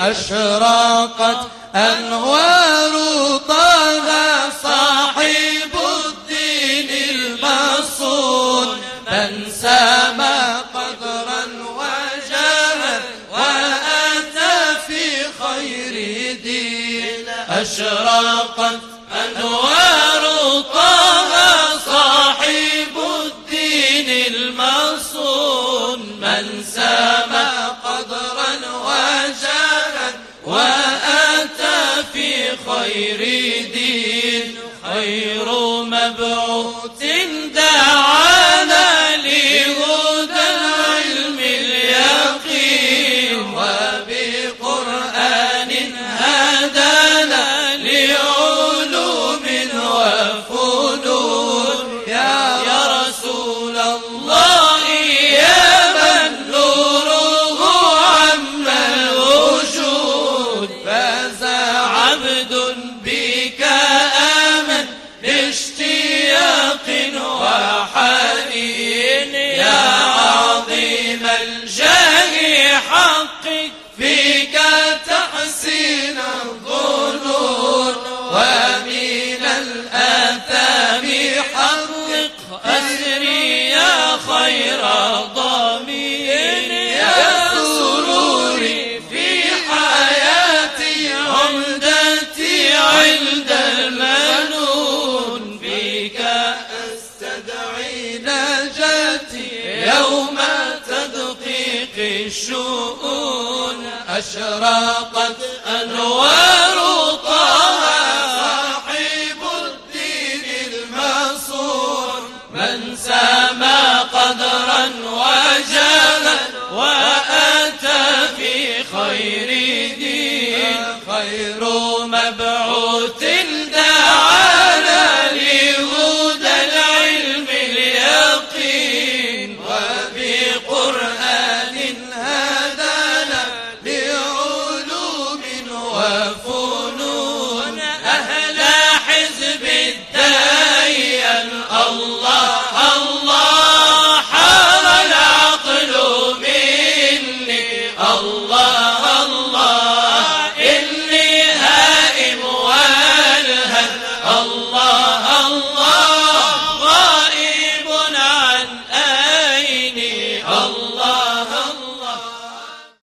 أشرقت أنوار طه صاحب الدين المصون. من سما قدرا وجاهد وأتى في خير دين. أشرقت أنوار طه صاحب الدين المصون. من سما وأتى في خير دين خير مبعوث. فاز عبد بك آمن باشتياق وحنين يا عظيم الجاه حقك فيك تحسين الظنون ومن الآثام حقق أسري أستدعي نجاتي يوم تدقيق الشؤون. أشرقت أنوار طه صاحب الدين المنصور. من سما قدرا وجاهد وأتى في خير دين. خير الله